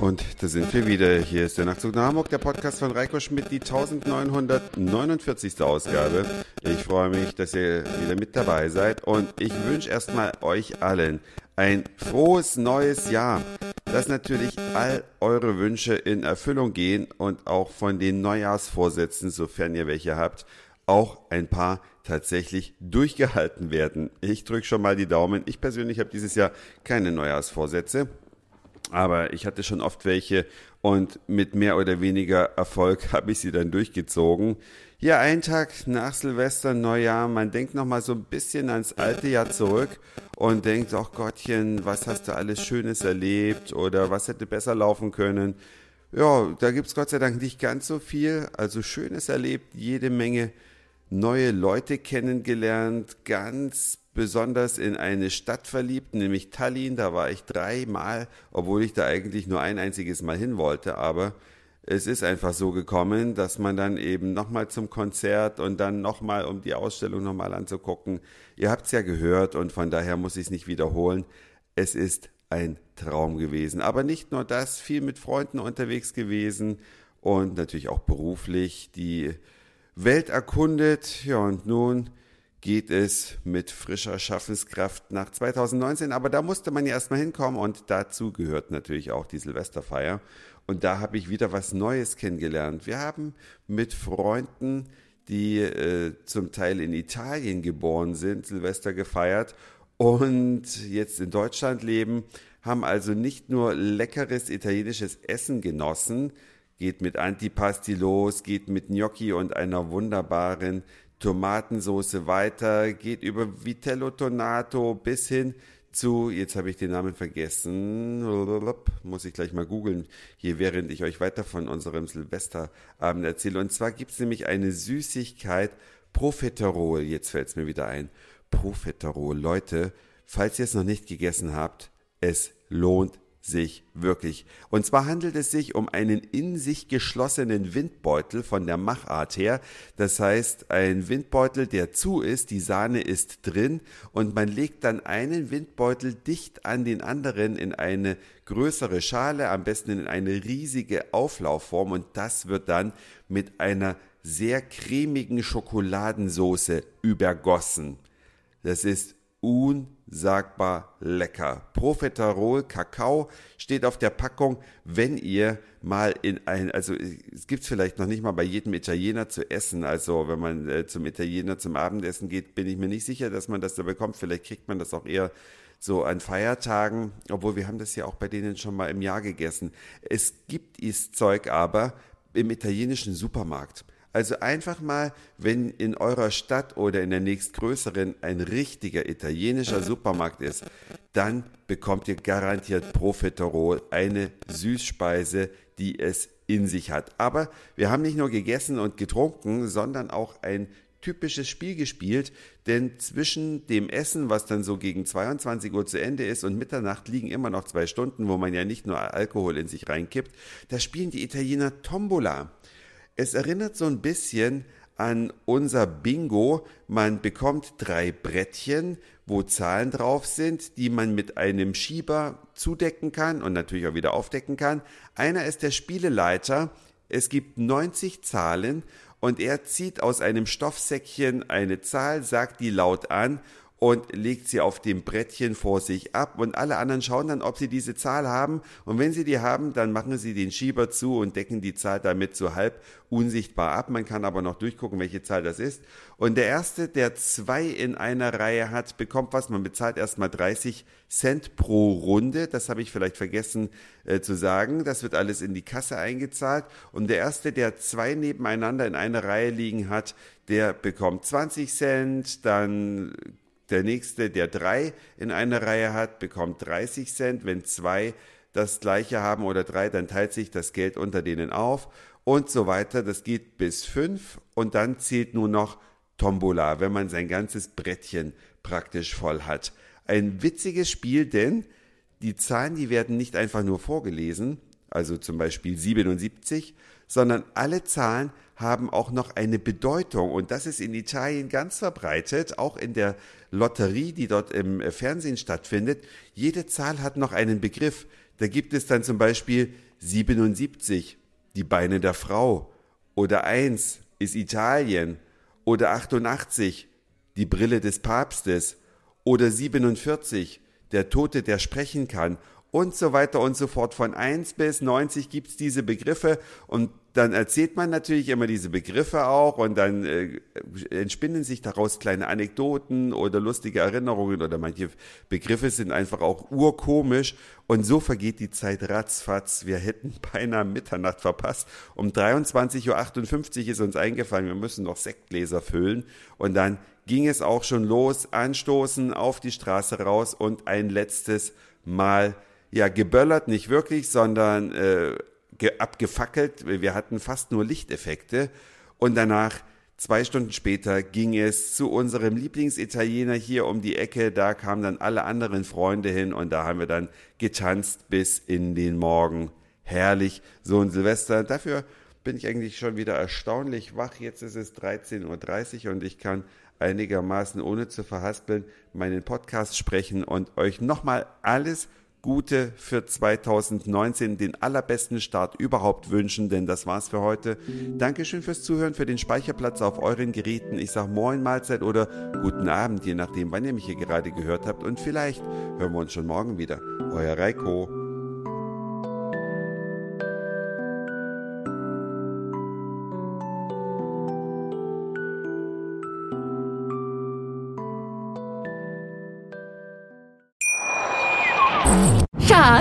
Und da sind wir wieder. Hier ist der Nachtzug nach Hamburg, der Podcast von Reiko Schmidt, die 1949. Ausgabe. Ich freue mich, dass ihr wieder mit dabei seid und ich wünsche erstmal euch allen ein frohes neues Jahr, dass natürlich all eure Wünsche in Erfüllung gehen und auch von den Neujahrsvorsätzen, sofern ihr welche habt, auch ein paar tatsächlich durchgehalten werden. Ich drücke schon mal die Daumen. Ich persönlich habe dieses Jahr keine Neujahrsvorsätze aber ich hatte schon oft welche und mit mehr oder weniger Erfolg habe ich sie dann durchgezogen. Hier ein Tag nach Silvester, Neujahr, man denkt noch mal so ein bisschen ans alte Jahr zurück und denkt, ach Gottchen, was hast du alles Schönes erlebt oder was hätte besser laufen können. Ja, da gibt's Gott sei Dank nicht ganz so viel, also Schönes erlebt, jede Menge neue Leute kennengelernt, ganz besonders in eine Stadt verliebt, nämlich Tallinn. Da war ich dreimal, obwohl ich da eigentlich nur ein einziges Mal hin wollte. Aber es ist einfach so gekommen, dass man dann eben nochmal zum Konzert und dann nochmal, um die Ausstellung nochmal anzugucken. Ihr habt es ja gehört und von daher muss ich es nicht wiederholen. Es ist ein Traum gewesen. Aber nicht nur das, viel mit Freunden unterwegs gewesen und natürlich auch beruflich die Welt erkundet. Ja, und nun geht es mit frischer Schaffenskraft nach 2019. Aber da musste man ja erstmal hinkommen und dazu gehört natürlich auch die Silvesterfeier. Und da habe ich wieder was Neues kennengelernt. Wir haben mit Freunden, die äh, zum Teil in Italien geboren sind, Silvester gefeiert und jetzt in Deutschland leben, haben also nicht nur leckeres italienisches Essen genossen, geht mit Antipasti los, geht mit Gnocchi und einer wunderbaren Tomatensoße weiter, geht über Vitello Tonato bis hin zu, jetzt habe ich den Namen vergessen, muss ich gleich mal googeln, hier während ich euch weiter von unserem Silvesterabend erzähle. Und zwar gibt es nämlich eine Süßigkeit, Profiterol, jetzt fällt es mir wieder ein. Profiterol, Leute, falls ihr es noch nicht gegessen habt, es lohnt sich wirklich. Und zwar handelt es sich um einen in sich geschlossenen Windbeutel von der Machart her. Das heißt, ein Windbeutel, der zu ist, die Sahne ist drin und man legt dann einen Windbeutel dicht an den anderen in eine größere Schale, am besten in eine riesige Auflaufform und das wird dann mit einer sehr cremigen Schokoladensoße übergossen. Das ist unsagbar lecker. Profiterol Kakao steht auf der Packung, wenn ihr mal in ein, also es gibt es vielleicht noch nicht mal bei jedem Italiener zu essen. Also wenn man äh, zum Italiener zum Abendessen geht, bin ich mir nicht sicher, dass man das da bekommt. Vielleicht kriegt man das auch eher so an Feiertagen, obwohl wir haben das ja auch bei denen schon mal im Jahr gegessen. Es gibt dieses Zeug aber im italienischen Supermarkt. Also einfach mal, wenn in eurer Stadt oder in der nächstgrößeren ein richtiger italienischer Supermarkt ist, dann bekommt ihr garantiert Profiterol, eine Süßspeise, die es in sich hat. Aber wir haben nicht nur gegessen und getrunken, sondern auch ein typisches Spiel gespielt, denn zwischen dem Essen, was dann so gegen 22 Uhr zu Ende ist und Mitternacht liegen immer noch zwei Stunden, wo man ja nicht nur Alkohol in sich reinkippt, da spielen die Italiener Tombola. Es erinnert so ein bisschen an unser Bingo. Man bekommt drei Brettchen, wo Zahlen drauf sind, die man mit einem Schieber zudecken kann und natürlich auch wieder aufdecken kann. Einer ist der Spieleleiter. Es gibt 90 Zahlen und er zieht aus einem Stoffsäckchen eine Zahl, sagt die laut an und legt sie auf dem Brettchen vor sich ab und alle anderen schauen dann, ob sie diese Zahl haben und wenn sie die haben, dann machen sie den Schieber zu und decken die Zahl damit so halb unsichtbar ab. Man kann aber noch durchgucken, welche Zahl das ist. Und der erste, der zwei in einer Reihe hat, bekommt was. Man bezahlt erstmal 30 Cent pro Runde. Das habe ich vielleicht vergessen äh, zu sagen. Das wird alles in die Kasse eingezahlt. Und der erste, der zwei nebeneinander in einer Reihe liegen hat, der bekommt 20 Cent. Dann der nächste, der drei in einer Reihe hat, bekommt 30 Cent. Wenn zwei das gleiche haben oder drei, dann teilt sich das Geld unter denen auf und so weiter. Das geht bis fünf und dann zählt nur noch Tombola, wenn man sein ganzes Brettchen praktisch voll hat. Ein witziges Spiel, denn die Zahlen, die werden nicht einfach nur vorgelesen, also zum Beispiel 77, sondern alle Zahlen haben auch noch eine Bedeutung. Und das ist in Italien ganz verbreitet, auch in der Lotterie, die dort im Fernsehen stattfindet. Jede Zahl hat noch einen Begriff. Da gibt es dann zum Beispiel 77, die Beine der Frau. Oder 1 ist Italien. Oder 88, die Brille des Papstes. Oder 47, der Tote, der sprechen kann und so weiter und so fort. Von 1 bis 90 gibt's diese Begriffe und dann erzählt man natürlich immer diese Begriffe auch und dann äh, entspinnen sich daraus kleine Anekdoten oder lustige Erinnerungen oder manche Begriffe sind einfach auch urkomisch und so vergeht die Zeit ratzfatz. Wir hätten beinahe Mitternacht verpasst. Um 23.58 Uhr ist uns eingefallen, wir müssen noch Sektgläser füllen und dann ging es auch schon los, anstoßen auf die Straße raus und ein letztes Mal ja geböllert, nicht wirklich, sondern äh, abgefackelt. Wir hatten fast nur Lichteffekte. Und danach, zwei Stunden später, ging es zu unserem Lieblingsitaliener hier um die Ecke. Da kamen dann alle anderen Freunde hin und da haben wir dann getanzt bis in den Morgen. Herrlich, so ein Silvester. Dafür bin ich eigentlich schon wieder erstaunlich wach. Jetzt ist es 13.30 Uhr und ich kann einigermaßen ohne zu verhaspeln meinen Podcast sprechen und euch nochmal alles Gute für 2019, den allerbesten Start überhaupt wünschen, denn das war's für heute. Dankeschön fürs Zuhören, für den Speicherplatz auf euren Geräten. Ich sag Moin, Mahlzeit oder guten Abend, je nachdem, wann ihr mich hier gerade gehört habt. Und vielleicht hören wir uns schon morgen wieder. Euer Reiko.